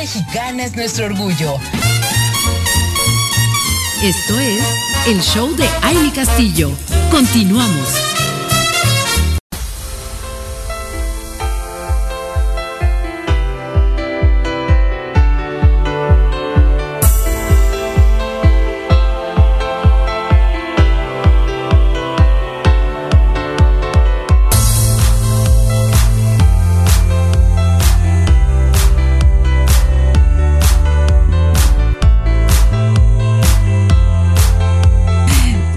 Mexicana es nuestro orgullo. Esto es el show de Aile Castillo. Continuamos.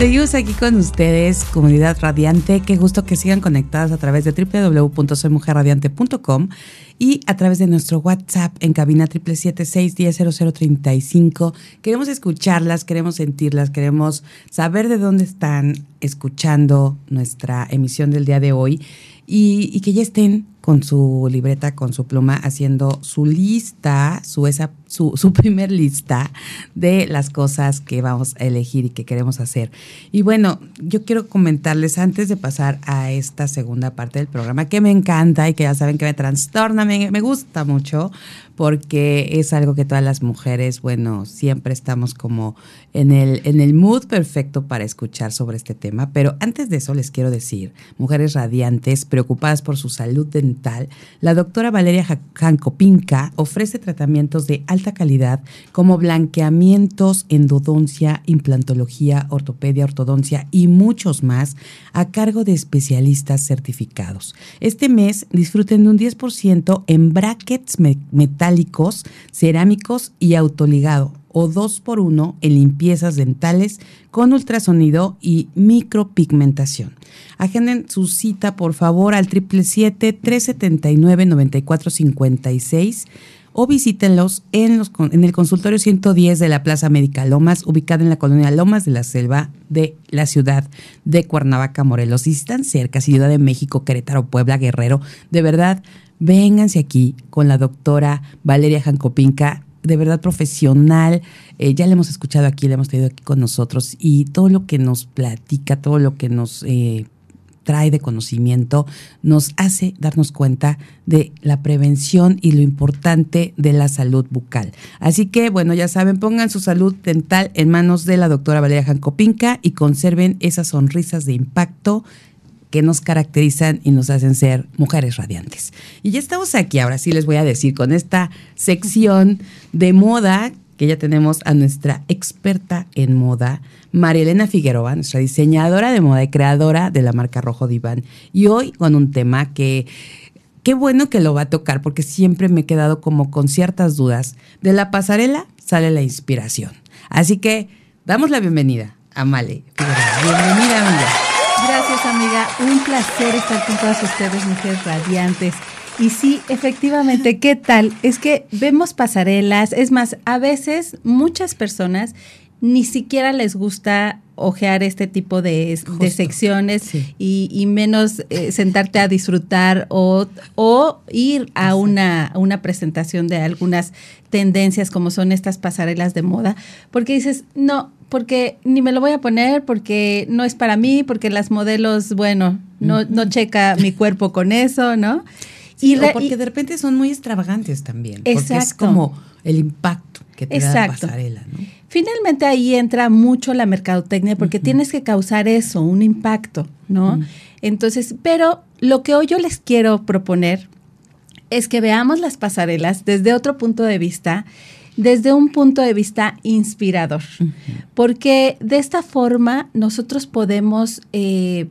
Seguimos aquí con ustedes, comunidad radiante. Qué gusto que sigan conectadas a través de www.soymujerradiante.com y a través de nuestro WhatsApp en cabina 776-100035. Queremos escucharlas, queremos sentirlas, queremos saber de dónde están escuchando nuestra emisión del día de hoy y, que ya estén con su libreta, con su pluma, haciendo su lista, su, esa, su, su, primer lista de las cosas que vamos a elegir y que queremos hacer. Y bueno, yo quiero comentarles antes de pasar a esta segunda parte del programa, que me encanta y que ya saben que me trastorna, me, me gusta mucho, porque es algo que todas las mujeres, bueno, siempre estamos como en el, en el mood perfecto para escuchar sobre este tema. Pero antes de eso les quiero decir, mujeres radiantes, preocupadas por su salud dental, la doctora Valeria Jancopinca ofrece tratamientos de alta calidad como blanqueamientos, endodoncia, implantología, ortopedia, ortodoncia y muchos más a cargo de especialistas certificados. Este mes disfruten de un 10% en brackets metálicos cerámicos y autoligado o dos por uno en limpiezas dentales con ultrasonido y micropigmentación. Agenden su cita por favor al 777-379-9456 o visítenlos en, los, en el consultorio 110 de la Plaza Médica Lomas, ubicada en la colonia Lomas de la Selva de la ciudad de Cuernavaca, Morelos. Si están cerca, Ciudad de México, Querétaro, Puebla, Guerrero, de verdad, vénganse aquí con la doctora Valeria Jancopinca, de verdad profesional. Eh, ya le hemos escuchado aquí, le hemos tenido aquí con nosotros y todo lo que nos platica, todo lo que nos eh, trae de conocimiento, nos hace darnos cuenta de la prevención y lo importante de la salud bucal. Así que, bueno, ya saben, pongan su salud dental en manos de la doctora Valeria Jancopinca y conserven esas sonrisas de impacto que nos caracterizan y nos hacen ser mujeres radiantes. Y ya estamos aquí, ahora sí les voy a decir, con esta sección de moda, que ya tenemos a nuestra experta en moda, María Elena Figueroa, nuestra diseñadora de moda y creadora de la marca Rojo Diván. Y hoy con un tema que qué bueno que lo va a tocar porque siempre me he quedado como con ciertas dudas. De la pasarela sale la inspiración. Así que damos la bienvenida a Male Bienvenida, amiga. Gracias, amiga. Un placer estar con todas ustedes, mujeres radiantes. Y sí, efectivamente, ¿qué tal? Es que vemos pasarelas, es más, a veces muchas personas ni siquiera les gusta ojear este tipo de, secciones y, menos eh, sentarte a disfrutar o, o ir a una, una, presentación de algunas tendencias como son estas pasarelas de moda, porque dices, no, porque ni me lo voy a poner, porque no es para mí, porque las modelos, bueno, no, no checa mi cuerpo con eso, ¿no? y porque de repente son muy extravagantes también, exacto. porque es como el impacto que te da la pasarela, ¿no? Finalmente ahí entra mucho la mercadotecnia porque tienes que causar eso, un impacto, ¿no? Entonces, pero lo que hoy yo les quiero proponer es que veamos las pasarelas desde otro punto de vista desde un punto de vista inspirador, porque de esta forma nosotros podemos eh,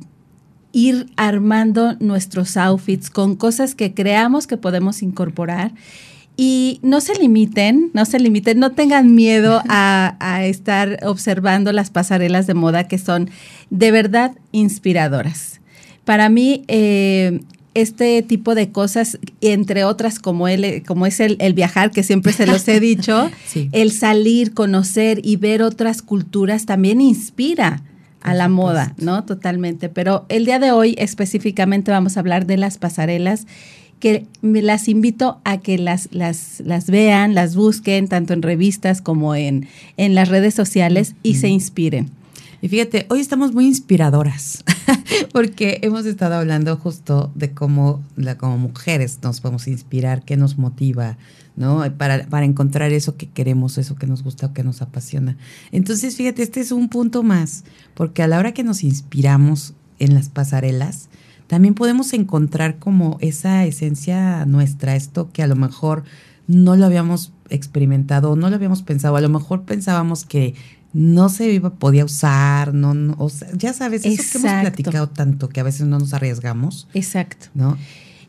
ir armando nuestros outfits con cosas que creamos que podemos incorporar. Y no se limiten, no se limiten, no tengan miedo a, estar observando las pasarelas de moda que son de verdad inspiradoras. Para mí, eh, este tipo de cosas, entre otras como, él, como es el, viajar, que siempre se los he dicho, el salir, conocer y ver otras culturas también inspira a la moda, ¿no? Totalmente. Pero el día de hoy específicamente vamos a hablar de las pasarelas que me las invito a que las, las, las vean, las busquen, tanto en revistas como en, en las redes sociales y se inspiren. Y fíjate, hoy estamos muy inspiradoras. porque hemos estado hablando justo de cómo como mujeres nos podemos inspirar, qué nos motiva, ¿no? Para, para encontrar eso que queremos, eso que nos gusta o que nos apasiona. Entonces, fíjate, este es un punto más, porque a la hora que nos inspiramos en las pasarelas, también podemos encontrar como esa esencia nuestra, esto que a lo mejor no lo habíamos experimentado, no lo habíamos pensado, a lo mejor pensábamos que no se iba, podía usar, no, no o sea, ya sabes, eso que hemos platicado tanto que a veces no nos arriesgamos. Exacto. ¿No?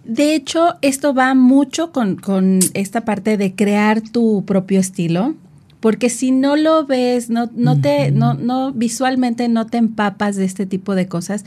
De hecho, esto va mucho con, con esta parte de crear tu propio estilo, porque si no lo ves, no, no te, no, no, visualmente no te empapas de este tipo de cosas,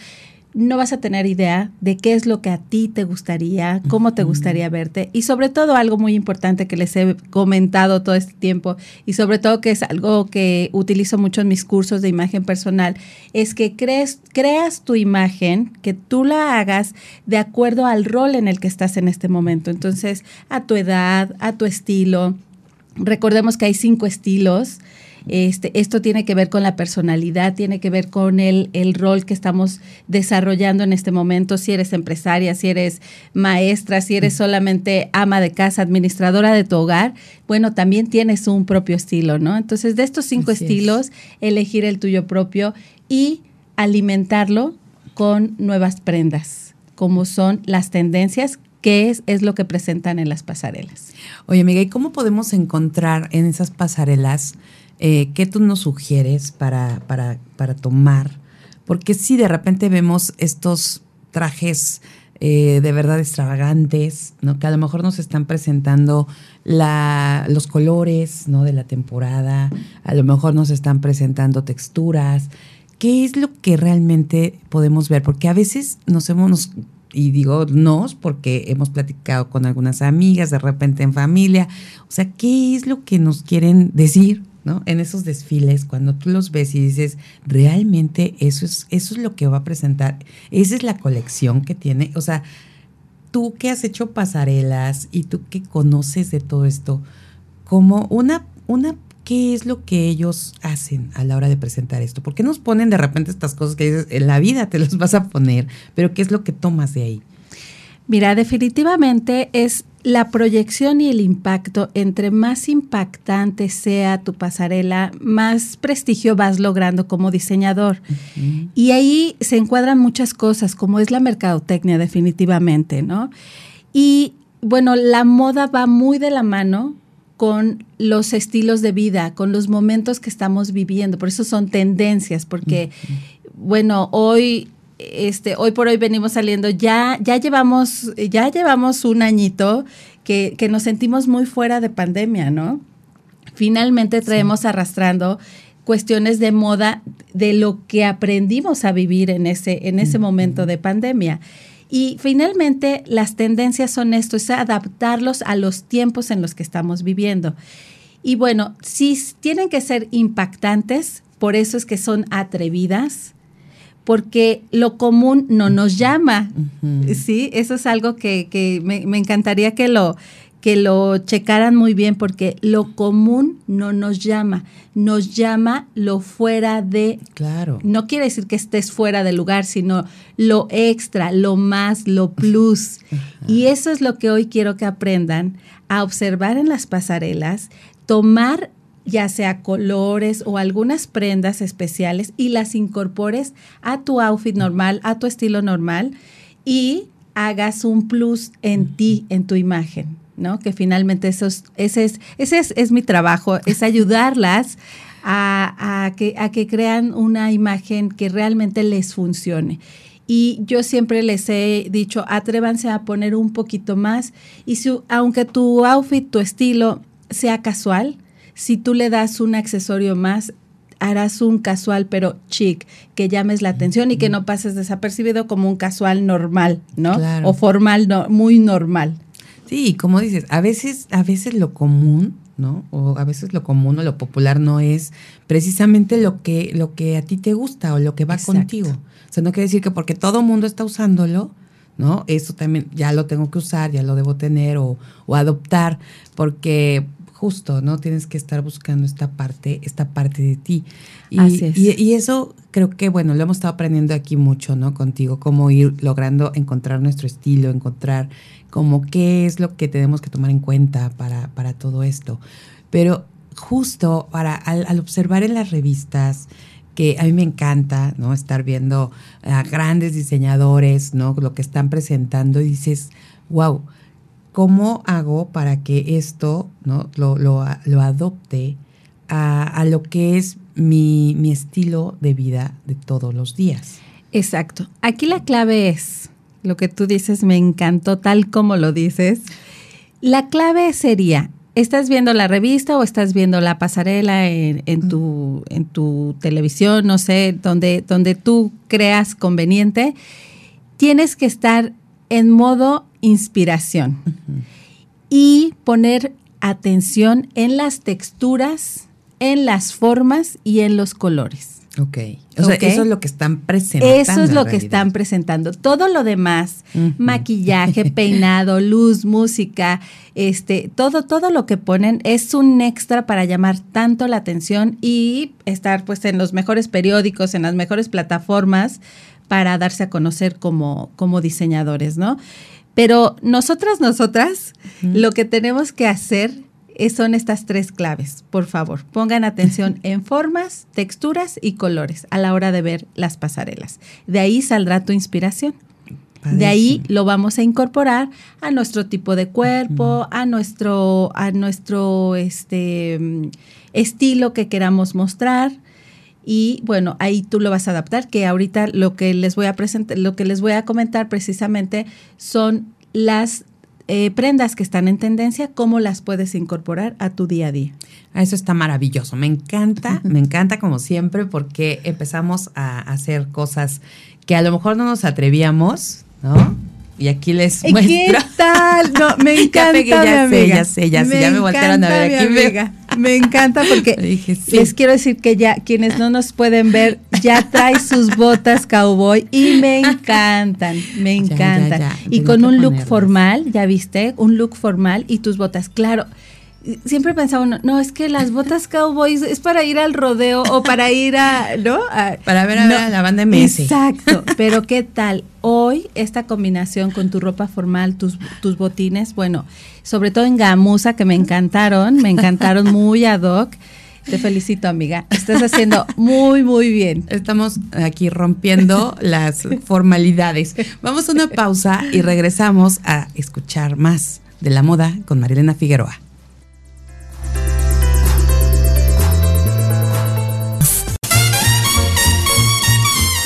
no vas a tener idea de qué es lo que a ti te gustaría, cómo te gustaría verte y sobre todo algo muy importante que les he comentado todo este tiempo y sobre todo que es algo que utilizo mucho en mis cursos de imagen personal, es que crees, creas tu imagen, que tú la hagas de acuerdo al rol en el que estás en este momento. Entonces, a tu edad, a tu estilo. Recordemos que hay cinco estilos. Este, esto tiene que ver con la personalidad, tiene que ver con el, el rol que estamos desarrollando en este momento, si eres empresaria, si eres maestra, si eres solamente ama de casa, administradora de tu hogar, bueno, también tienes un propio estilo, ¿no? Entonces, de estos cinco estilos, elegir el tuyo propio y alimentarlo con nuevas prendas, como son las tendencias que es, es lo que presentan en las pasarelas. Oye, Miguel, cómo podemos encontrar en esas pasarelas eh, ¿qué tú nos sugieres para, para, para tomar? Porque si de repente vemos estos trajes eh, de verdad extravagantes, ¿no? Que a lo mejor nos están presentando los colores. De la temporada, a lo mejor nos están presentando texturas. ¿Qué es lo que realmente podemos ver? Porque a veces nos hemos, y digo nos porque hemos platicado con algunas amigas, de repente en familia, o sea, ¿qué es lo que nos quieren decir? ¿No? En esos desfiles, cuando tú los ves y dices, realmente eso es, eso es lo que va a presentar, esa es la colección que tiene, o sea, tú que has hecho pasarelas y tú que conoces de todo esto, como una, una, ¿qué es lo que ellos hacen a la hora de presentar esto? ¿Por qué nos ponen de repente estas cosas que dices, en la vida te las vas a poner, pero qué es lo que tomas de ahí? Mira, definitivamente es la proyección y el impacto, entre más impactante sea tu pasarela, más prestigio vas logrando como diseñador. Y ahí se encuadran muchas cosas, como es la mercadotecnia definitivamente, ¿no? Y bueno, la moda va muy de la mano con los estilos de vida, con los momentos que estamos viviendo. Por eso son tendencias, porque, bueno, hoy este, hoy por hoy venimos saliendo, ya, ya llevamos, ya llevamos un añito que, que nos sentimos muy fuera de pandemia, ¿no? Finalmente traemos arrastrando cuestiones de moda de lo que aprendimos a vivir en ese, en ese momento de pandemia. Y finalmente las tendencias son esto, es adaptarlos a los tiempos en los que estamos viviendo. Y bueno, si tienen que ser impactantes, por eso es que son atrevidas, porque lo común no nos llama. Sí, eso es algo que, me, encantaría que lo, que lo checaran muy bien, porque lo común no nos llama, nos llama lo fuera de. Claro. No quiere decir que estés fuera del lugar, sino lo extra, lo más, lo plus. Y eso es lo que hoy quiero que aprendan a observar en las pasarelas, tomar ya sea colores o algunas prendas especiales y las incorpores a tu outfit normal, a tu estilo normal y hagas un plus en ti, en tu imagen, ¿no? Que finalmente eso es, ese, es, ese es, mi trabajo, es ayudarlas a, que, a que crean una imagen que realmente les funcione. Y yo siempre les he dicho, atrévanse a poner un poquito más. Y si, aunque tu outfit, tu estilo sea casual, si tú le das un accesorio más, harás un casual pero chic, que llames la atención y que no pases desapercibido como un casual normal, ¿no? O formal, no, muy normal. Sí, como dices, a veces, a veces lo común, ¿no? O a veces lo común o lo popular no es precisamente lo que, lo que a ti te gusta o lo que va contigo. O sea, no quiere decir que porque todo el mundo está usándolo, ¿no? Eso también ya lo tengo que usar, ya lo debo tener o, o adoptar, porque justo, ¿no? Tienes que estar buscando esta parte, esta parte de ti. Y, Así es. y, y eso creo que, bueno, lo hemos estado aprendiendo aquí mucho, ¿no? Contigo, cómo ir logrando encontrar nuestro estilo, encontrar como qué es lo que tenemos que tomar en cuenta para, para todo esto. Pero justo para, al, al observar en las revistas, que a mí me encanta, ¿no? Estar viendo a grandes diseñadores, ¿no? Lo que están presentando y dices, wow, ¿cómo hago para que esto, ¿no? Lo, lo, lo adopte a, a, lo que es mi, mi estilo de vida de todos los días? Exacto. Aquí la clave es, lo que tú dices me encantó tal como lo dices. La clave sería, ¿estás viendo la revista o estás viendo la pasarela en, en, tu, en tu televisión, no sé, donde, donde tú creas conveniente? Tienes que estar en modo inspiración uh -huh. y poner atención en las texturas, en las formas y en los colores. Ok. O sea, okay. eso es lo que están presentando. Eso es lo que están presentando. Todo lo demás, uh -huh. maquillaje, peinado, luz, música, este, todo, todo lo que ponen es un extra para llamar tanto la atención y estar pues en los mejores periódicos, en las mejores plataformas para darse a conocer como, como diseñadores, ¿no? Pero nosotras, nosotras, uh -huh. lo que tenemos que hacer son estas tres claves. Por favor, pongan atención en formas, texturas y colores a la hora de ver las pasarelas. De ahí saldrá tu inspiración. De ahí lo vamos a incorporar a nuestro tipo de cuerpo, uh -huh. a nuestro, a nuestro este, estilo que queramos mostrar. Y bueno, ahí tú lo vas a adaptar, que ahorita lo que les voy a presentar, lo que les voy a comentar precisamente son las eh, prendas que están en tendencia, cómo las puedes incorporar a tu día a día. Eso está maravilloso. Me encanta, me encanta como siempre, porque empezamos a hacer cosas que a lo mejor no nos atrevíamos, ¿no? Y aquí les muestro. ¿Qué tal? No, me encanta, ya pegué, ya mi sé, amiga. ya sé, ya sé, me ya me voltearon a ver aquí. Me, me encanta porque dije, sí. les quiero decir que ya quienes no nos pueden ver ya trae sus botas cowboy y me encantan, me encantan. Ya, ya, y con un look formal, ya viste, un look formal y tus botas, claro siempre pensaba uno, no, es que las botas cowboys es para ir al rodeo o para ir a, ¿no? A, para ver a, no, ver a la banda MS. Exacto, pero ¿qué tal? Hoy esta combinación con tu ropa formal, tus, tus botines, bueno, sobre todo en gamuza que me encantaron, me encantaron muy ad hoc. Te felicito, amiga. Estás haciendo muy, muy bien. Estamos aquí rompiendo las formalidades. Vamos a una pausa y regresamos a escuchar más de la moda con Marilena Figueroa.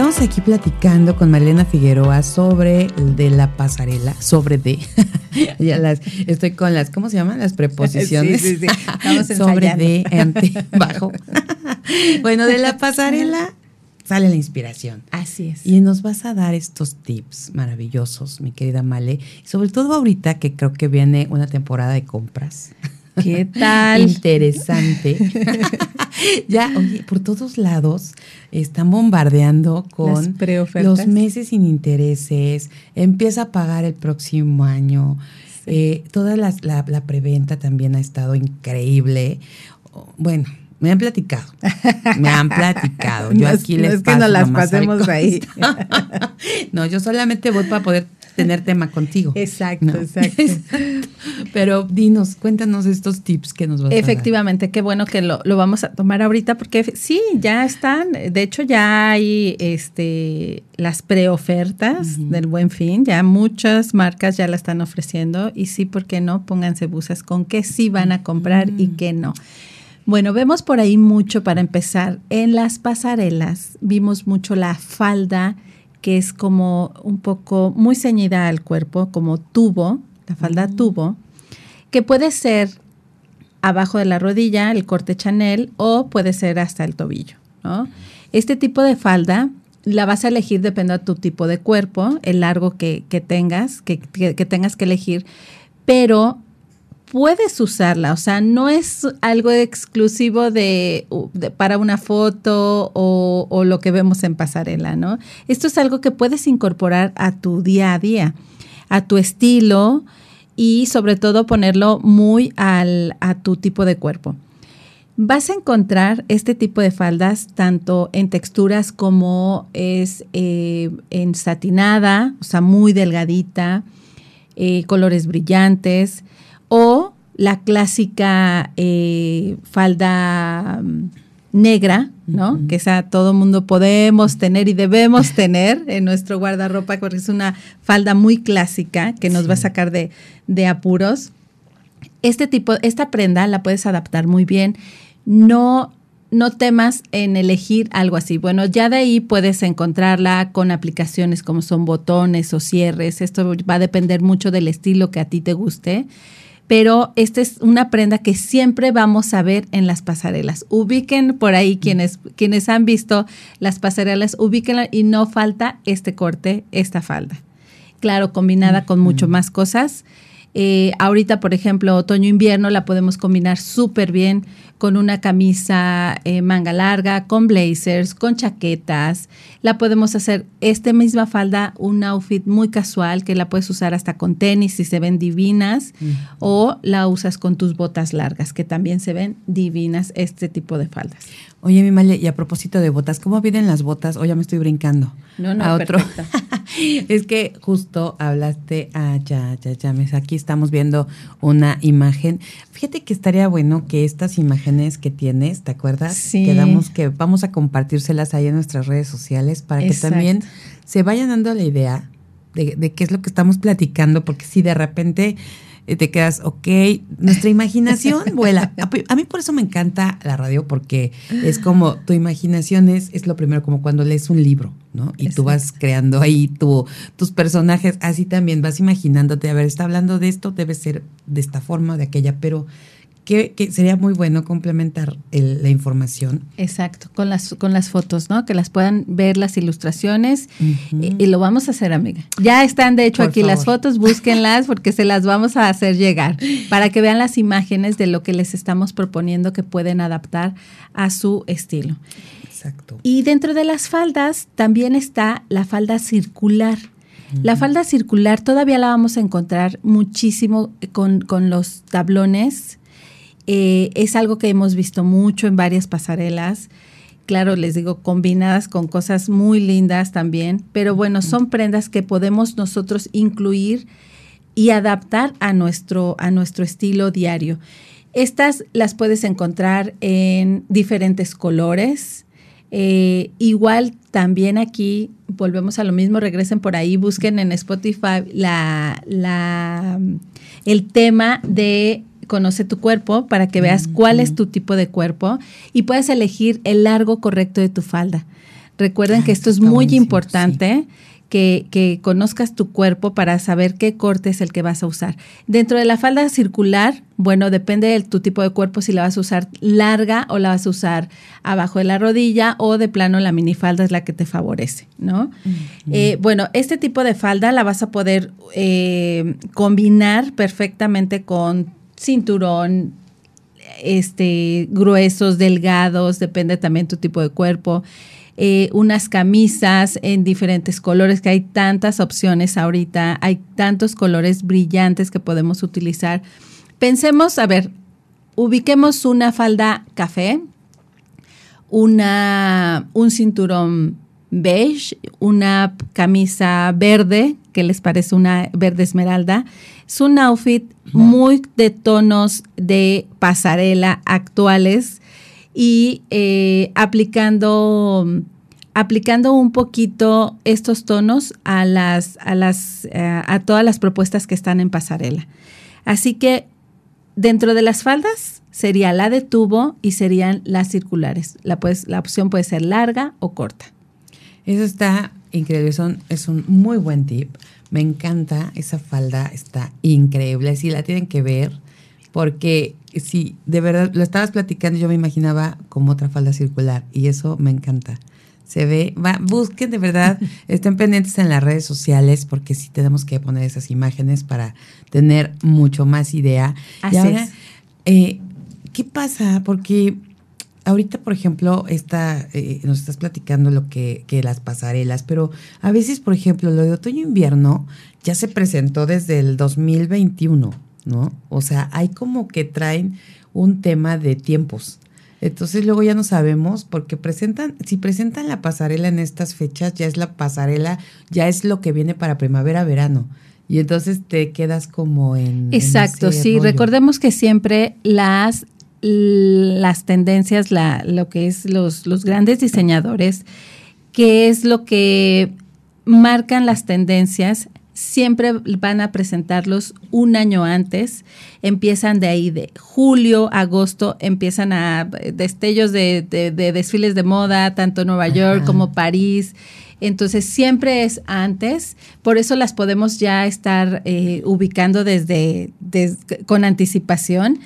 Estamos aquí platicando con Marilena Figueroa sobre el de la pasarela, sobre de, ya las, estoy con las, ¿cómo se llaman? Las preposiciones. Sí, sí, sí. Estamos sobre de, ante, bajo. bueno, de la pasarela sale la inspiración. Así es. Y nos vas a dar estos tips maravillosos, mi querida Male, sobre todo ahorita que creo que viene una temporada de compras. ¿Qué tal? Interesante. ya, oye, por todos lados están bombardeando con los meses sin intereses, empieza a pagar el próximo año. Sí. Eh, toda la, la, la preventa también ha estado increíble. Bueno, me han platicado. Me han platicado. Yo no, aquí no les es que no las pasemos ahí. no, yo solamente voy para poder tener tema contigo. Exacto, ¿no? exacto. Pero dinos, cuéntanos estos tips que nos vas Efectivamente, a dar. qué bueno que lo, lo, vamos a tomar ahorita porque sí, ya están. De hecho, ya hay este las preofertas uh -huh. del Buen Fin. Ya muchas marcas ya la están ofreciendo y sí, ¿por qué no? Pónganse busas con qué sí van a comprar uh -huh. y qué no. Bueno, vemos por ahí mucho para empezar. En las pasarelas vimos mucho la falda, que es como un poco muy ceñida al cuerpo, como tubo, la falda tubo, que puede ser abajo de la rodilla, el corte Chanel, o puede ser hasta el tobillo. ¿no? Este tipo de falda la vas a elegir dependiendo de tu tipo de cuerpo, el largo que, que tengas, que, que, que tengas que elegir, pero puedes usarla, o sea, no es algo exclusivo de, para una foto o, lo que vemos en pasarela, ¿no? Esto es algo que puedes incorporar a tu día a día, a tu estilo y sobre todo ponerlo muy al, a tu tipo de cuerpo. Vas a encontrar este tipo de faldas tanto en texturas como es eh, en satinada, o sea, muy delgadita, eh, colores brillantes, la clásica eh, falda mm, negra, ¿no? Que esa todo mundo podemos tener y debemos tener en nuestro guardarropa, porque es una falda muy clásica que nos va a sacar de, de apuros. Este tipo, esta prenda la puedes adaptar muy bien. No no temas en elegir algo así. Bueno, ya de ahí puedes encontrarla con aplicaciones como son botones o cierres. Esto va a depender mucho del estilo que a ti te guste pero esta es una prenda que siempre vamos a ver en las pasarelas. Ubiquen por ahí quienes, quienes han visto las pasarelas, ubíquenla y no falta este corte, esta falda. Claro, combinada con mucho más cosas. Eh, ahorita, por ejemplo, otoño-invierno la podemos combinar súper bien con una camisa eh, manga larga, con blazers, con chaquetas. La podemos hacer esta misma falda, un outfit muy casual que la puedes usar hasta con tenis si se ven divinas o la usas con tus botas largas que también se ven divinas este tipo de faldas. Oye, mi Malia, y a propósito de botas, ¿cómo vienen las botas? O ya me estoy brincando. No, no, a otro. es que justo hablaste, ah, ya, ya, ya, aquí estamos viendo una imagen. Fíjate que estaría bueno que estas imágenes que tienes, ¿te acuerdas? Sí. Quedamos que vamos a compartírselas ahí en nuestras redes sociales para que también se vayan dando la idea de, de qué es lo que estamos platicando, porque si de repente te quedas, ok, nuestra imaginación vuela. A, mí por eso me encanta la radio, porque es como tu imaginación es, es lo primero, como cuando lees un libro, ¿no? Y tú vas creando ahí tu, tus personajes, así también vas imaginándote, a ver, está hablando de esto, debe ser de esta forma, de aquella, pero que, sería muy bueno complementar la información. Exacto, con las, con las fotos, ¿no? Que las puedan ver las ilustraciones y, lo vamos a hacer, amiga. Ya están, de hecho, aquí las fotos, búsquenlas porque se las vamos a hacer llegar para que vean las imágenes de lo que les estamos proponiendo que pueden adaptar a su estilo. Exacto. Y dentro de las faldas también está la falda circular. La falda circular todavía la vamos a encontrar muchísimo con, con los tablones eh, es algo que hemos visto mucho en varias pasarelas. Claro, les digo, combinadas con cosas muy lindas también, pero bueno, son prendas que podemos nosotros incluir y adaptar a nuestro, a nuestro estilo diario. Estas las puedes encontrar en diferentes colores. Eh, igual también aquí volvemos a lo mismo, regresen por ahí, busquen en Spotify la, la, el tema de conoce tu cuerpo para que veas cuál es tu tipo de cuerpo y puedes elegir el largo correcto de tu falda. Recuerden que esto es muy importante. Que, que, conozcas tu cuerpo para saber qué corte es el que vas a usar. Dentro de la falda circular, bueno, depende de tu tipo de cuerpo si la vas a usar larga o la vas a usar abajo de la rodilla o de plano la minifalda es la que te favorece, ¿no? Eh, bueno, este tipo de falda la vas a poder eh, combinar perfectamente con cinturón, este, gruesos, delgados, depende también tu tipo de cuerpo. Eh, unas camisas en diferentes colores, que hay tantas opciones ahorita, hay tantos colores brillantes que podemos utilizar. Pensemos, a ver, ubiquemos una falda café, una, un cinturón beige, una camisa verde, que les parece una verde esmeralda. Es un outfit muy de tonos de pasarela actuales y eh, aplicando, aplicando un poquito estos tonos a, las, a, las, eh, a todas las propuestas que están en pasarela. Así que dentro de las faldas sería la de tubo y serían las circulares. La, pues, la opción puede ser larga o corta. Eso está increíble, es un muy buen tip. Me encanta esa falda, está increíble. Sí, la tienen que ver, porque si de verdad lo estabas platicando, yo me imaginaba como otra falda circular y eso me encanta. Se ve, va, busquen de verdad, estén pendientes en las redes sociales porque sí tenemos que poner esas imágenes para tener mucho más idea. Así y ahora, es. eh, ¿qué pasa? Porque ahorita, por ejemplo, esta, eh, nos estás platicando lo que, que las pasarelas, pero a veces, por ejemplo, lo de otoño-invierno ya se presentó desde el 2021, ¿no? O sea, hay como que traen un tema de tiempos. Entonces luego ya no sabemos porque presentan, si presentan la pasarela en estas fechas, ya es la pasarela, ya es lo que viene para primavera, verano. Y entonces te quedas como en... Exacto, sí, rollo. recordemos que siempre las las tendencias, la, lo que es los, los grandes diseñadores, que es lo que marcan las tendencias, siempre van a presentarlos un año antes. Empiezan de ahí de julio, agosto, empiezan a destellos de, de- de desfiles de moda, tanto Nueva York como París. Entonces siempre es antes, por eso las podemos ya estar eh, ubicando desde, des- con anticipación.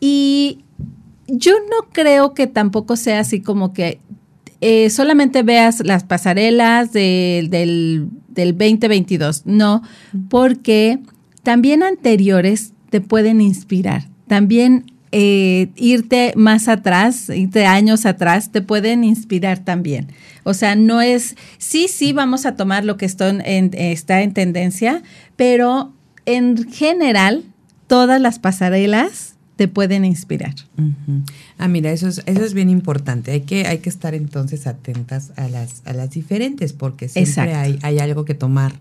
Y yo no creo que tampoco sea así como que eh, solamente veas las pasarelas de- del, del 2022. No, porque también anteriores te pueden inspirar. También eh, irte más atrás, irte años atrás, te pueden inspirar también. O sea, no es, sí, sí, vamos a tomar lo que está en, está en tendencia, pero en general, todas las pasarelas te pueden inspirar. Ah, mira, eso es, eso es bien importante. Hay que, hay que estar entonces atentas a las, a las diferentes, porque siempre hay, hay algo que tomar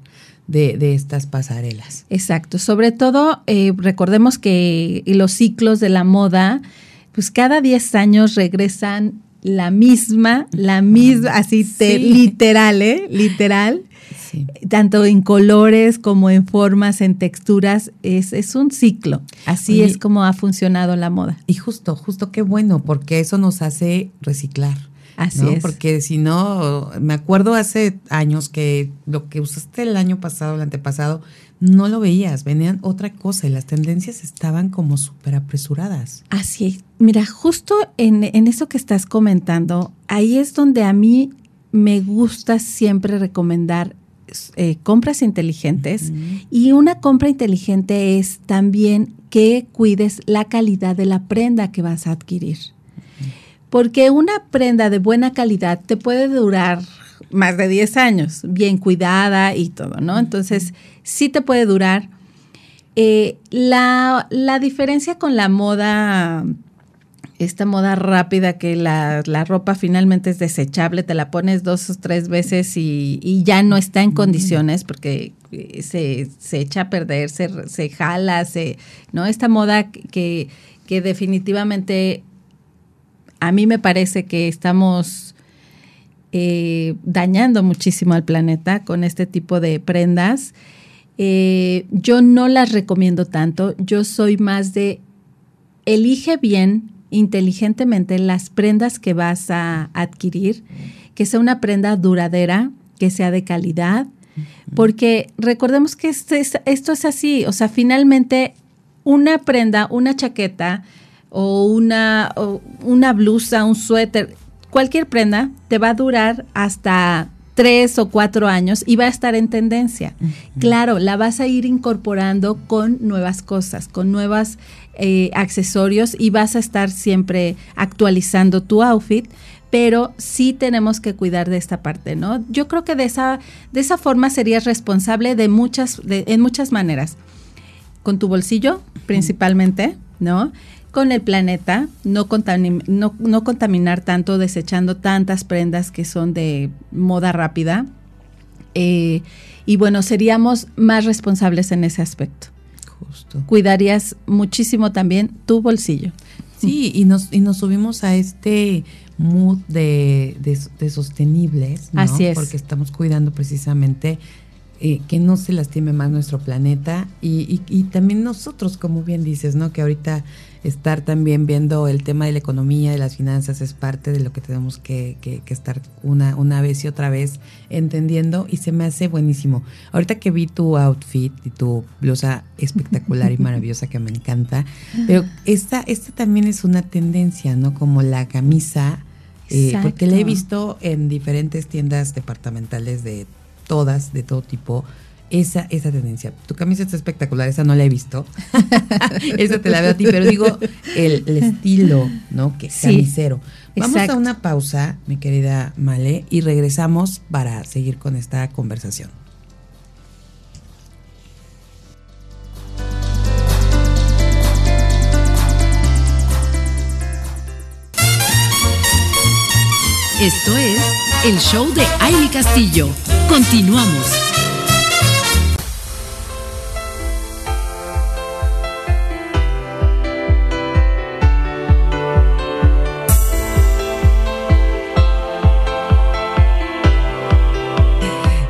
de, de estas pasarelas. Exacto. Sobre todo, eh, recordemos que los ciclos de la moda, pues cada 10 años regresan la misma, la misma, así te- Sí. literal, ¿eh? Literal. Sí. Tanto en colores como en formas, en texturas, es, es un ciclo. Así Oye. es como ha funcionado la moda. Y justo, justo qué bueno, porque eso nos hace reciclar. Así ¿no? es. Porque si no, me acuerdo hace años que lo que usaste el año pasado, el antepasado, no lo veías, venían otra cosa y las tendencias estaban como súper apresuradas. Así es. Mira, justo en, en eso que estás comentando, ahí es donde a mí me gusta siempre recomendar eh, compras inteligentes. Y una compra inteligente es también que cuides la calidad de la prenda que vas a adquirir. Porque una prenda de buena calidad te puede durar más de 10 años, bien cuidada y todo, ¿no? Entonces, sí te puede durar. Eh, la, la diferencia con la moda, esta moda rápida que la, la ropa finalmente es desechable, te la pones dos o tres veces y, y ya no está en condiciones porque eh, se, se echa a perder, se, se jala, se, ¿no? Esta moda que, que definitivamente a mí me parece que estamos eh, dañando muchísimo al planeta con este tipo de prendas. Eh, yo no las recomiendo tanto. Yo soy más de elige bien, inteligentemente, las prendas que vas a adquirir, que sea una prenda duradera, que sea de calidad, porque recordemos que esto es, esto es así, o sea, finalmente una prenda, una chaqueta o una, o una blusa, un suéter, cualquier prenda te va a durar hasta tres o cuatro años y va a estar en tendencia. Claro, la vas a ir incorporando con nuevas cosas, con nuevos eh, accesorios y vas a estar siempre actualizando tu outfit, pero sí tenemos que cuidar de esta parte, ¿no? Yo creo que de esa, de esa forma serías responsable de muchas, de, en muchas maneras. Con tu bolsillo, principalmente, ¿no? Con el planeta, no, contami- no, no contaminar tanto, desechando tantas prendas que son de moda rápida. Eh, y bueno, seríamos más responsables en ese aspecto. Justo. Cuidarías muchísimo también tu bolsillo. Sí, y nos, y nos subimos a este mood de, de, de sostenibles, ¿no? Así es. Porque estamos cuidando precisamente eh, que no se lastime más nuestro planeta y, y, y también nosotros, como bien dices, ¿no? Que ahorita estar también viendo el tema de la economía, de las finanzas, es parte de lo que tenemos que, que, que estar una, una vez y otra vez entendiendo y se me hace buenísimo. Ahorita que vi tu outfit y tu blusa espectacular y maravillosa que me encanta, pero esta, esta también es una tendencia, ¿no? Como la camisa Eh, porque la he visto en diferentes tiendas departamentales de todas, de todo tipo, esa, esa tendencia. Tu camisa está espectacular, esa no la he visto. esa te la veo a ti, pero digo el, el estilo, ¿no? Que Sí, camisero. Vamos exacto. a una pausa, mi querida Male, y regresamos para seguir con esta conversación. Esto es el show de Aile Castillo. Continuamos.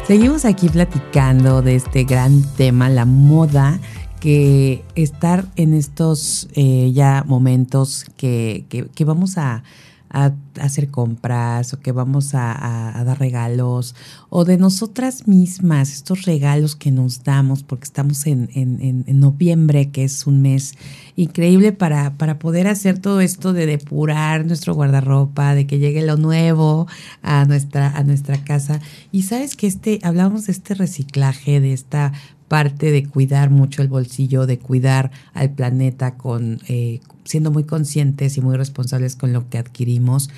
Seguimos aquí platicando de este gran tema, la moda, que estar en estos eh, ya momentos que, que- que vamos a, a hacer compras o que vamos a, dar regalos o de nosotras mismas, estos regalos que nos damos porque estamos en, en- en- noviembre, que es un mes increíble para, para poder hacer todo esto de depurar nuestro guardarropa, de que llegue lo nuevo a nuestra, a nuestra casa. Y sabes que este, hablábamos de este reciclaje, de esta parte de cuidar mucho el bolsillo, de cuidar al planeta con eh, siendo muy conscientes y muy responsables con lo que adquirimos.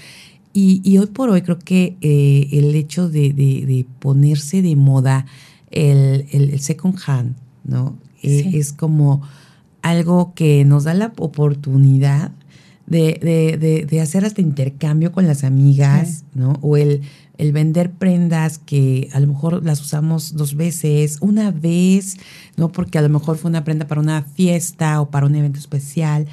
Y, y hoy por hoy creo que eh, el hecho de, de- de ponerse de moda el, el- el second hand, ¿no? Eh, Sí. es como algo que nos da la oportunidad de, de- de- de hacer hasta intercambio con las amigas, ¿no? O el, el vender prendas que a lo mejor las usamos dos veces, una vez, ¿no? Porque a lo mejor fue una prenda para una fiesta o para un evento especial.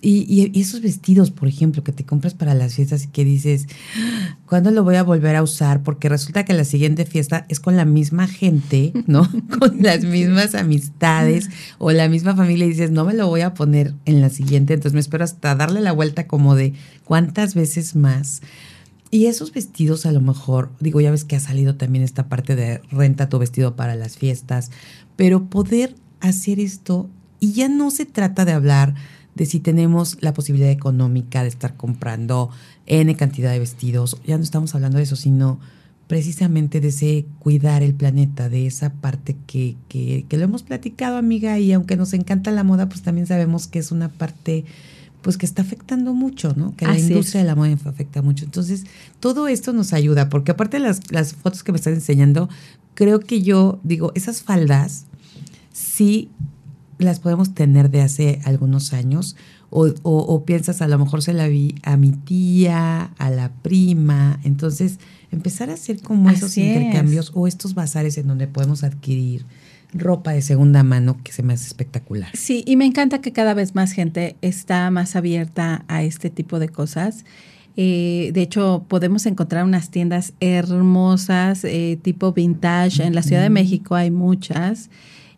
Y, esos vestidos, por ejemplo, que te compras para las fiestas y que dices, "Ah, ¿cuándo lo voy a volver a usar? Porque resulta que la siguiente fiesta es con la misma gente, ¿no? con las mismas amistades o la misma familia y dices, no me lo voy a poner en la siguiente, entonces me espero hasta darle la vuelta como de cuántas veces más. Y esos vestidos a lo mejor, digo, ya ves que ha salido también esta parte de renta tu vestido para las fiestas, pero poder hacer esto y ya no se trata de hablar de si tenemos la posibilidad económica de estar comprando N cantidad de vestidos, ya no estamos hablando de eso, sino precisamente de ese cuidar el planeta, de esa parte que, que, que lo hemos platicado, amiga, y aunque nos encanta la moda, pues también sabemos que es una parte pues que está afectando mucho, ¿no? Que la es. industria de la moda afecta mucho. Entonces, todo esto nos ayuda, porque aparte de las, las fotos que me estás enseñando, creo que yo digo, esas faldas sí las podemos tener de hace algunos años, o, o- o piensas, a lo mejor se la vi a mi tía, a la prima, entonces empezar a hacer como esos es. intercambios o estos bazares en donde podemos adquirir ropa de segunda mano que se me hace espectacular. Sí, y me encanta que cada vez más gente está más abierta a este tipo de cosas. Eh, de hecho, podemos encontrar unas tiendas hermosas, eh, tipo vintage. En la Ciudad de México hay muchas.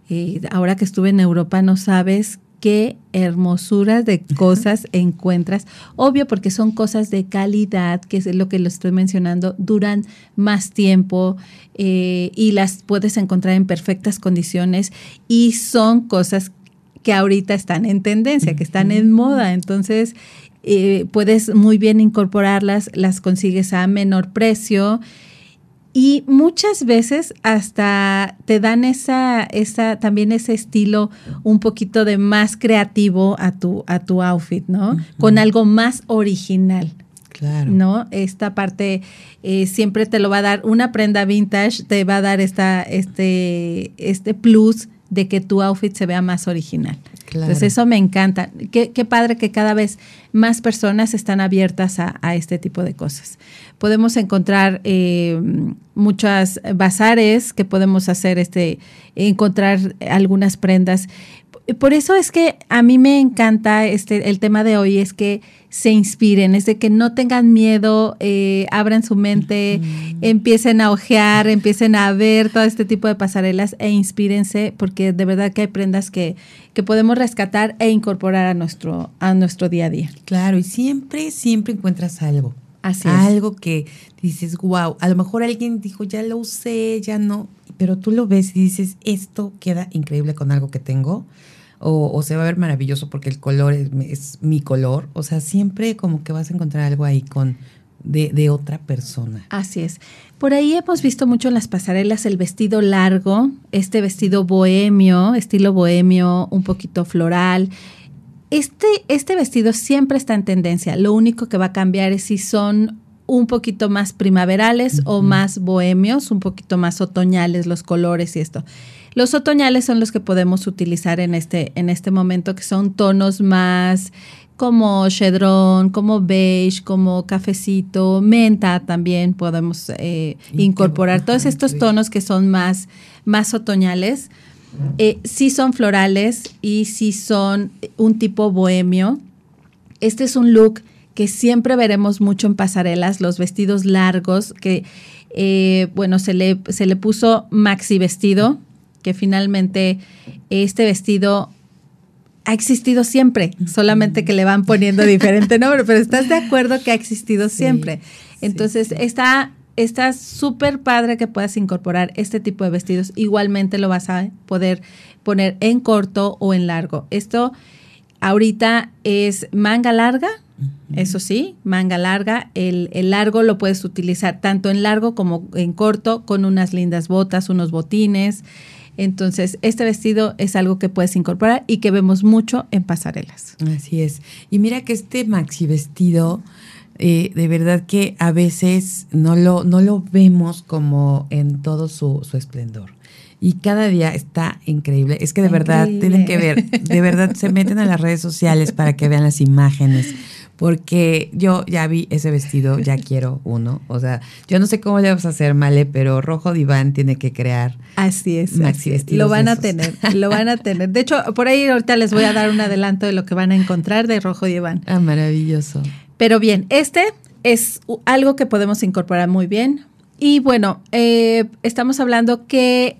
Eh, ahora que estuve en Europa, no sabes qué hermosuras de cosas encuentras. Obvio, porque son cosas de calidad, que es lo que lo estoy mencionando, duran más tiempo eh, y las puedes encontrar en perfectas condiciones y son cosas que ahorita están en tendencia, que están en moda. Entonces, eh, puedes muy bien incorporarlas, las consigues a menor precio. Y muchas veces hasta te dan esa, esa, también ese estilo un poquito de más creativo a tu, a tu outfit, ¿no? Con algo más original. Claro. ¿no? Esta parte eh, siempre te lo va a dar, una prenda vintage te va a dar esta, este, este plus de que tu outfit se vea más original. Claro. Entonces eso me encanta. Qué, qué padre que cada vez más personas están abiertas a, a este tipo de cosas. Podemos encontrar eh, muchas bazares que podemos hacer, este, encontrar algunas prendas. Por eso es que a mí me encanta este, el tema de hoy, es que se inspiren, es de que no tengan miedo, eh, abran su mente, empiecen a ojear, empiecen a ver todo este tipo de pasarelas e inspírense, porque de verdad que hay prendas que, que podemos rescatar e incorporar a nuestro, a nuestro día a día. Claro, y siempre, siempre encuentras algo. Así es. algo que dices, wow, a lo mejor alguien dijo, ya lo usé, ya no, pero tú lo ves y dices, esto queda increíble con algo que tengo, o, se va a ver maravilloso porque el color es, es mi color, o sea, siempre como que vas a encontrar algo ahí con de, de otra persona. Así es. Por ahí hemos visto mucho en las pasarelas el vestido largo, este vestido bohemio, estilo bohemio, un poquito floral. Este, este vestido siempre está en tendencia. Lo único que va a cambiar es si son un poquito más primaverales o más bohemios, un poquito más otoñales los colores y esto. Los otoñales son los que podemos utilizar en este, en este momento, que son tonos más como chedrón, como beige, como cafecito, menta también podemos eh, incorporar. Todos estos tonos que son más, más otoñales, eh, sí son florales y sí son un tipo bohemio. Este es un look que siempre veremos mucho en pasarelas, los vestidos largos, que, eh, bueno, se le, se le puso maxi vestido, que finalmente este vestido ha existido siempre, solamente que le van poniendo diferente nombre, pero estás de acuerdo que ha existido siempre. Entonces, está está súper padre que puedas incorporar este tipo de vestidos. Igualmente lo vas a poder poner en corto o en largo. Esto ahorita es manga larga, eso sí, manga larga. El, el, largo lo puedes utilizar tanto en largo como en corto con unas lindas botas, unos botines. Entonces, este vestido es algo que puedes incorporar y que vemos mucho en pasarelas. Así es. Y mira que este maxi vestido, eh, de verdad que a veces no lo, no lo vemos como en todo su, su esplendor. Y cada día está increíble. Es que de verdad tienen que ver, de verdad se meten a las redes sociales para que vean las imágenes porque yo ya vi ese vestido, ya quiero uno. O sea, yo no sé cómo le vamos a hacer, Male, pero Rojo Diván tiene que crear. Así es. Maxi vestidos lo van a tener, lo van a tener. De hecho, por ahí ahorita les voy a dar un adelanto de lo que van a encontrar de Rojo Diván. Ah, maravilloso. Pero bien, este es algo que podemos incorporar muy bien. Y bueno, eh, estamos hablando que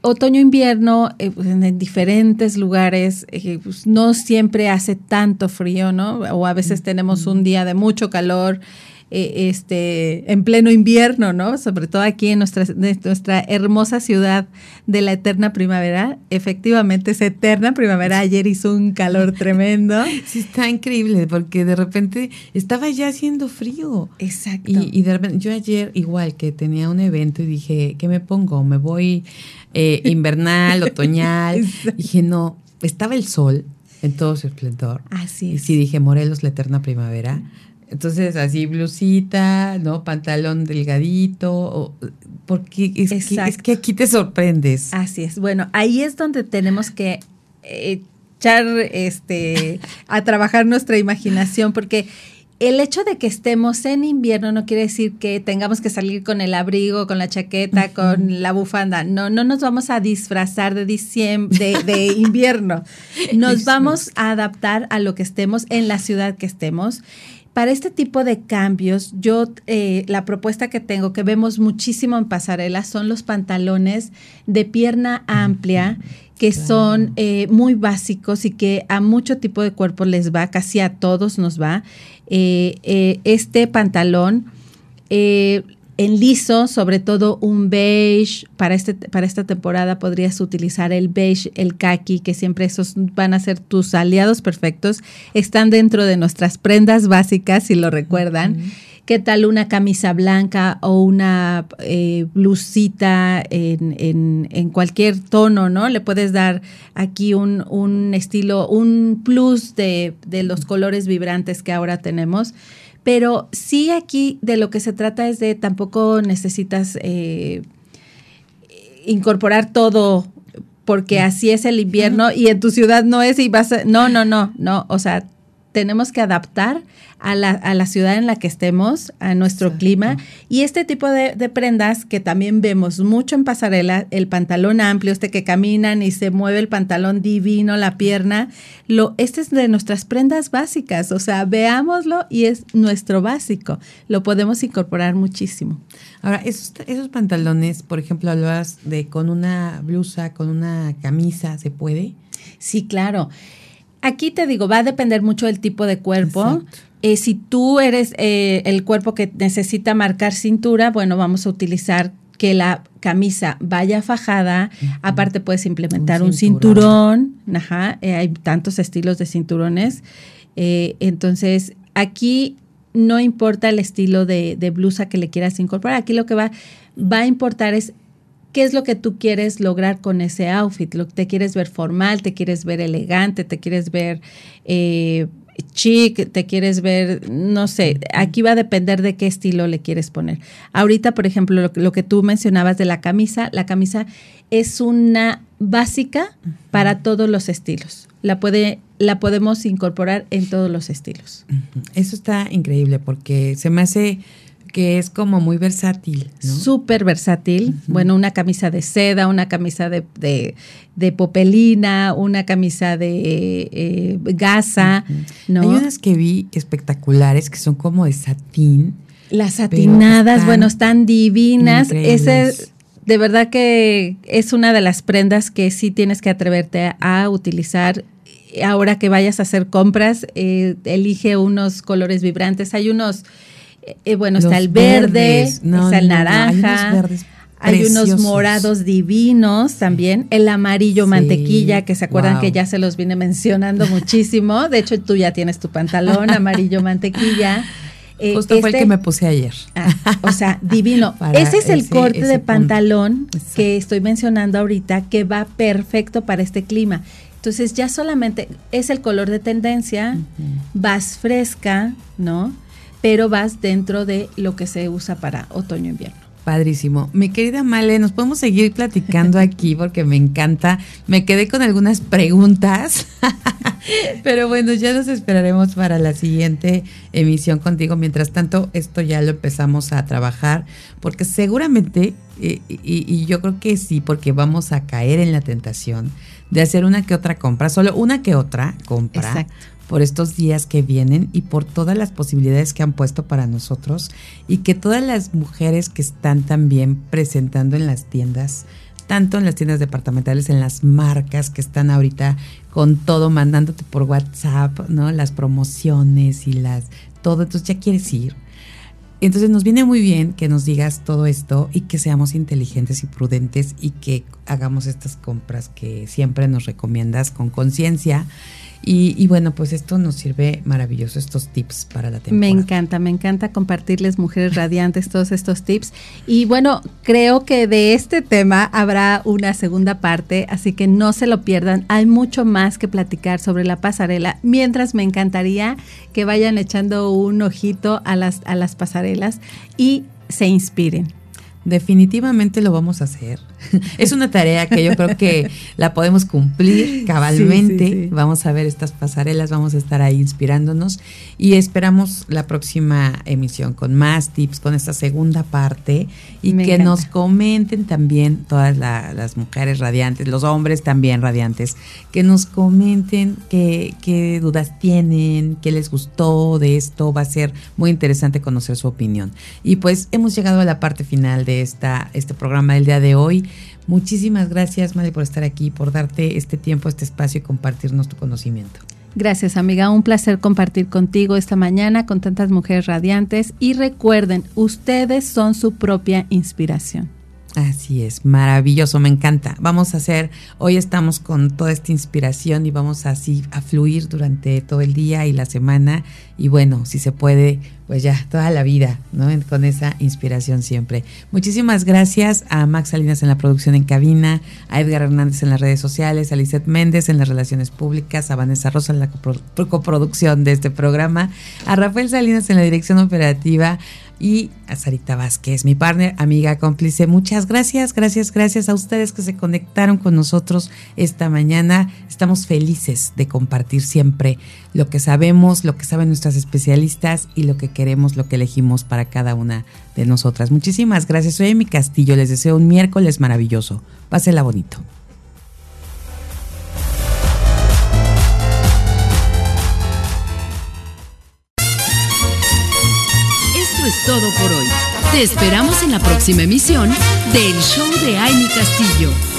otoño-invierno eh, pues, en diferentes lugares eh, pues, no siempre hace tanto frío, ¿no? O a veces tenemos un día de mucho calor. Eh, este, en pleno invierno, ¿no? Sobre todo aquí en nuestra, nuestra hermosa ciudad de la eterna primavera. Efectivamente es eterna primavera. Ayer hizo un calor tremendo. Sí, está increíble porque de repente estaba ya haciendo frío. Exacto. Y, y de repente, yo ayer igual que tenía un evento y dije, ¿qué me pongo? ¿Me voy eh, invernal, otoñal. dije, no, estaba el sol en todo su esplendor. Así Y sí dije, Morelos, la eterna primavera. Entonces, así, blusita, ¿no? Pantalón delgadito, porque es que, es que, aquí te sorprendes. Así es. Bueno, ahí es donde tenemos que echar este, a trabajar nuestra imaginación, porque el hecho de que estemos en invierno no quiere decir que tengamos que salir con el abrigo, con la chaqueta, con la bufanda. No, no nos vamos a disfrazar de diciembre, de, invierno. Nos vamos a adaptar a lo que estemos en la ciudad que estemos. Para este tipo de cambios, yo eh, la propuesta que tengo, que vemos muchísimo en pasarelas, son los pantalones de pierna amplia que son eh, muy básicos y que a mucho tipo de cuerpo les va, casi a todos nos va. Eh, eh, este pantalón en liso, sobre todo un beige, para, este, para esta temporada podrías utilizar el beige, el khaki, que siempre esos van a ser tus aliados perfectos. Están dentro de nuestras prendas básicas, si lo recuerdan. ¿Qué tal una camisa blanca o una eh, blusita en, en, cualquier tono, ¿no? Le puedes dar aquí un, un estilo, un plus de, de, los colores vibrantes que ahora tenemos. Pero sí aquí de lo que se trata es de tampoco necesitas eh, incorporar todo porque así es el invierno y en tu ciudad no es y vas a, no, no, no, no, o sea, tenemos que adaptar a la, a la ciudad en la que estemos, a nuestro clima. Y este tipo de, prendas que también vemos mucho en pasarela, el pantalón amplio, este que caminan y se mueve el pantalón divino, la pierna, lo, este es de nuestras prendas básicas, o sea, veámoslo y es nuestro básico, lo podemos incorporar muchísimo. Ahora, esos, esos pantalones, por ejemplo, hablabas de con una blusa, con una camisa, ¿se puede? Sí, claro. Aquí te digo, va a depender mucho del tipo de cuerpo. Eh, si tú eres eh, el cuerpo que necesita marcar cintura, bueno, vamos a utilizar que la camisa vaya fajada. Aparte puedes implementar un cinturón. Ajá, eh, hay tantos estilos de cinturones. entonces, aquí no importa el estilo de, de, blusa que le quieras incorporar. Aquí lo que va, va a importar es qué es lo que tú quieres lograr con ese outfit. Lo, te quieres ver formal, te quieres ver elegante, te quieres ver eh, chic, te quieres ver, no sé, aquí va a depender de qué estilo le quieres poner. Ahorita, por ejemplo, lo, lo que tú mencionabas de la camisa, la camisa es una básica para todos los estilos. La puede la podemos incorporar en todos los estilos. Eso está increíble porque se me hace que es como muy versátil. ¿no? Súper versátil. Bueno, una camisa de seda, una camisa de, de, de popelina, una camisa de eh, gasa. ¿no? Hay unas que vi espectaculares que son como de satín. Las satinadas, bueno, están divinas. Ese de verdad que es una de las prendas que sí tienes que atreverte a utilizar ahora que vayas a hacer compras, eh, elige unos colores vibrantes. Hay unos, eh, bueno, Los está el verde, no, está el naranja. No, hay unos morados divinos también, el amarillo sí, mantequilla, que se acuerdan wow. que ya se los vine mencionando muchísimo. De hecho, tú ya tienes tu pantalón amarillo mantequilla. Eh, Justo este, fue el que me puse ayer. Ah, o sea, divino. ese es el ese, corte ese de pantalón punto. que estoy mencionando ahorita, que va perfecto para este clima. Entonces ya solamente es el color de tendencia, uh -huh. vas fresca, ¿no? Pero vas dentro de lo que se usa para otoño-invierno. Padrísimo. Mi querida Male, nos podemos seguir platicando aquí porque me encanta. Me quedé con algunas preguntas, pero bueno, ya nos esperaremos para la siguiente emisión contigo. Mientras tanto, esto ya lo empezamos a trabajar porque seguramente, y, y, y yo creo que sí, porque vamos a caer en la tentación de hacer una que otra compra, solo una que otra compra. Exacto por estos días que vienen y por todas las posibilidades que han puesto para nosotros y que todas las mujeres que están también presentando en las tiendas, tanto en las tiendas departamentales, en las marcas que están ahorita con todo mandándote por WhatsApp, ¿no? Las promociones y las todo, entonces ya quieres ir. Entonces nos viene muy bien que nos digas todo esto y que seamos inteligentes y prudentes y que hagamos estas compras que siempre nos recomiendas con conciencia y, y, bueno, pues esto nos sirve maravilloso, estos tips para la temporada. Me encanta, me encanta compartirles, mujeres radiantes, todos estos tips. Y bueno, creo que de este tema habrá una segunda parte, así que no se lo pierdan. Hay mucho más que platicar sobre la pasarela, mientras me encantaría que vayan echando un ojito a las, a las pasarelas y se inspiren definitivamente lo vamos a hacer. es una tarea que yo creo que la podemos cumplir cabalmente. Sí, sí, sí. Vamos a ver estas pasarelas, vamos a estar ahí inspirándonos y esperamos la próxima emisión con más tips, con esta segunda parte y Me que encanta. nos comenten también todas la, las mujeres radiantes, los hombres también radiantes, que nos comenten qué, qué dudas tienen, qué les gustó de esto. Va a ser muy interesante conocer su opinión. Y pues hemos llegado a la parte final de esta, este programa del día de hoy. Muchísimas gracias, Mali, por estar aquí, por darte este tiempo, este espacio y compartirnos tu conocimiento. Gracias, amiga. Un placer compartir contigo esta mañana con tantas mujeres radiantes. Y recuerden, ustedes son su propia inspiración. Así es, maravilloso, me encanta. Vamos a hacer, hoy estamos con toda esta inspiración y vamos así a fluir durante todo el día y la semana. Y bueno, si se puede, pues ya toda la vida, ¿no? Con esa inspiración siempre. Muchísimas gracias a Max Salinas en la producción en cabina, a Edgar Hernández en las redes sociales, a Lizeth Méndez en las relaciones públicas, a Vanessa Rosa en la coproducción de este programa, a Rafael Salinas en la dirección operativa y a Sarita Vázquez, mi partner, amiga, cómplice. Muchas gracias, gracias, gracias a ustedes que se conectaron con nosotros esta mañana. Estamos felices de compartir siempre lo que sabemos, lo que saben nuestras especialistas y lo que queremos, lo que elegimos para cada una de nosotras. Muchísimas gracias. Soy Amy Castillo. Les deseo un miércoles maravilloso. Pásela bonito. es todo por hoy. Te esperamos en la próxima emisión del Show de Amy Castillo.